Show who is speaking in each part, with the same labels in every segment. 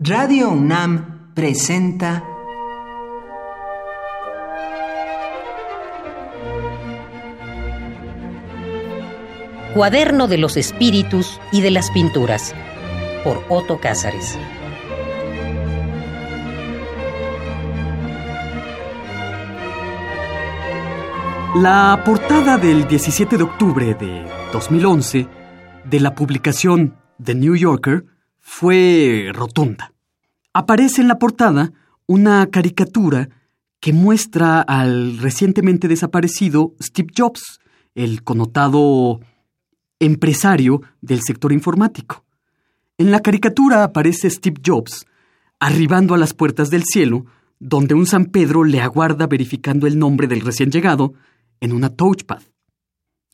Speaker 1: Radio UNAM presenta
Speaker 2: Cuaderno de los Espíritus y de las Pinturas por Otto Cázares.
Speaker 3: La portada del 17 de octubre de 2011 de la publicación The New Yorker fue rotunda. Aparece en la portada una caricatura que muestra al recientemente desaparecido Steve Jobs, el connotado empresario del sector informático. En la caricatura aparece Steve Jobs arribando a las puertas del cielo, donde un San Pedro le aguarda verificando el nombre del recién llegado en una touchpad.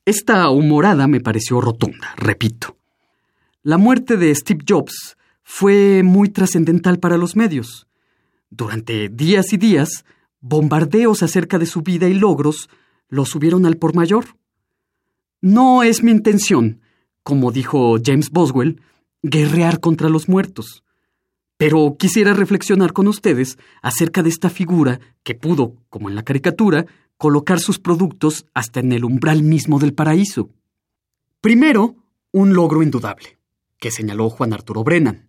Speaker 3: Esta humorada me pareció rotunda, repito. La muerte de Steve Jobs fue muy trascendental para los medios. Durante días y días, bombardeos acerca de su vida y logros lo subieron al por mayor. No es mi intención, como dijo James Boswell, guerrear contra los muertos. Pero quisiera reflexionar con ustedes acerca de esta figura que pudo, como en la caricatura, colocar sus productos hasta en el umbral mismo del paraíso. Primero, un logro indudable, que señaló Juan Arturo Brennan.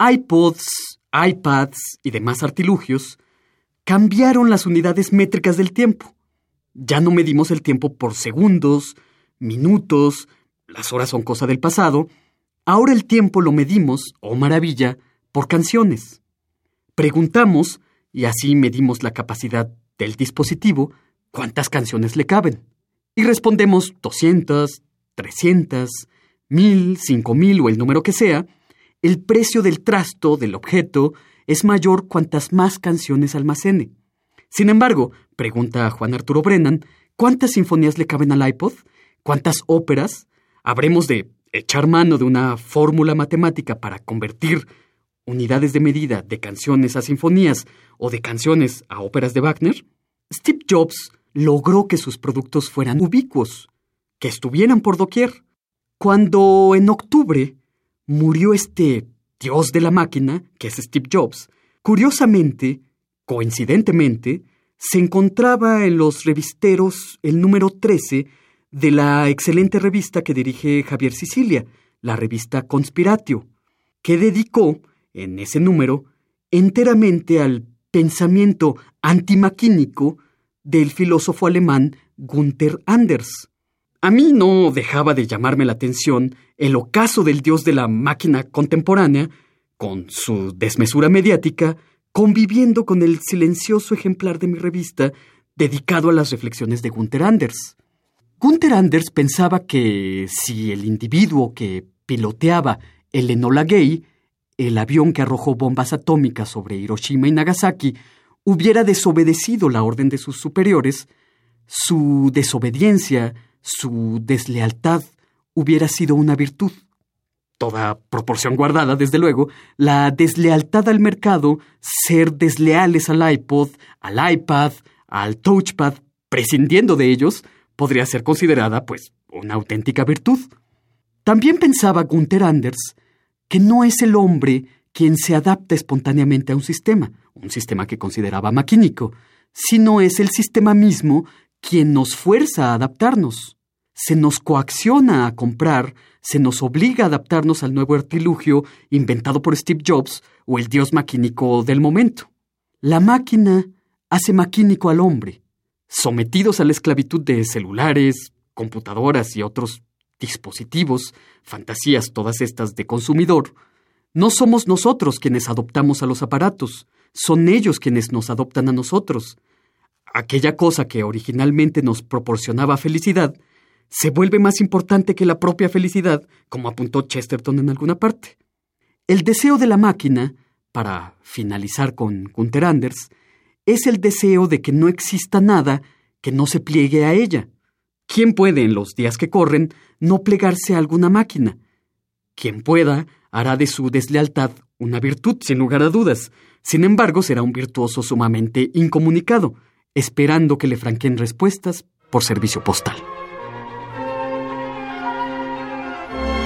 Speaker 3: iPods, iPads y demás artilugios cambiaron las unidades métricas del tiempo. Ya no medimos el tiempo por segundos, minutos, las horas son cosa del pasado. Ahora el tiempo lo medimos, oh maravilla, por canciones. Preguntamos, y así medimos la capacidad del dispositivo cuántas canciones le caben. Y respondemos 200, 300, 1000, 5000 o el número que sea, el precio del trasto del objeto es mayor cuantas más canciones almacene. Sin embargo, pregunta Juan Arturo Brennan, ¿cuántas sinfonías le caben al iPod? ¿Cuántas óperas? ¿Habremos de echar mano de una fórmula matemática para convertir unidades de medida de canciones a sinfonías o de canciones a óperas de Wagner? Steve Jobs logró que sus productos fueran ubicuos, que estuvieran por doquier. Cuando en octubre murió este dios de la máquina, que es Steve Jobs, curiosamente, coincidentemente, se encontraba en los revisteros el número 13 de la excelente revista que dirige Javier Sicilia, la revista Conspiratio, que dedicó, en ese número, enteramente al pensamiento antimaquínico del filósofo alemán Gunther Anders. A mí no dejaba de llamarme la atención el ocaso del dios de la máquina contemporánea, con su desmesura mediática, conviviendo con el silencioso ejemplar de mi revista dedicado a las reflexiones de Gunther Anders. Gunther Anders pensaba que si el individuo que piloteaba el Enola Gay, el avión que arrojó bombas atómicas sobre Hiroshima y Nagasaki, hubiera desobedecido la orden de sus superiores, su desobediencia, su deslealtad hubiera sido una virtud. Toda proporción guardada, desde luego, la deslealtad al mercado, ser desleales al iPod, al iPad, al touchpad, prescindiendo de ellos, podría ser considerada, pues, una auténtica virtud. También pensaba Gunther Anders que no es el hombre quien se adapta espontáneamente a un sistema, un sistema que consideraba maquínico, sino es el sistema mismo quien nos fuerza a adaptarnos. Se nos coacciona a comprar, se nos obliga a adaptarnos al nuevo artilugio inventado por Steve Jobs o el dios maquínico del momento. La máquina hace maquínico al hombre. Sometidos a la esclavitud de celulares, computadoras y otros dispositivos, fantasías todas estas de consumidor, no somos nosotros quienes adoptamos a los aparatos, son ellos quienes nos adoptan a nosotros. Aquella cosa que originalmente nos proporcionaba felicidad se vuelve más importante que la propia felicidad, como apuntó Chesterton en alguna parte. El deseo de la máquina, para finalizar con Gunther Anders, es el deseo de que no exista nada que no se pliegue a ella. ¿Quién puede en los días que corren no plegarse a alguna máquina? Quien pueda hará de su deslealtad una virtud, sin lugar a dudas. Sin embargo, será un virtuoso sumamente incomunicado, esperando que le franquen respuestas por servicio postal.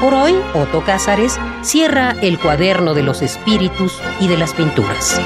Speaker 2: Por hoy, Otto Cázares cierra el cuaderno de los espíritus y de las pinturas.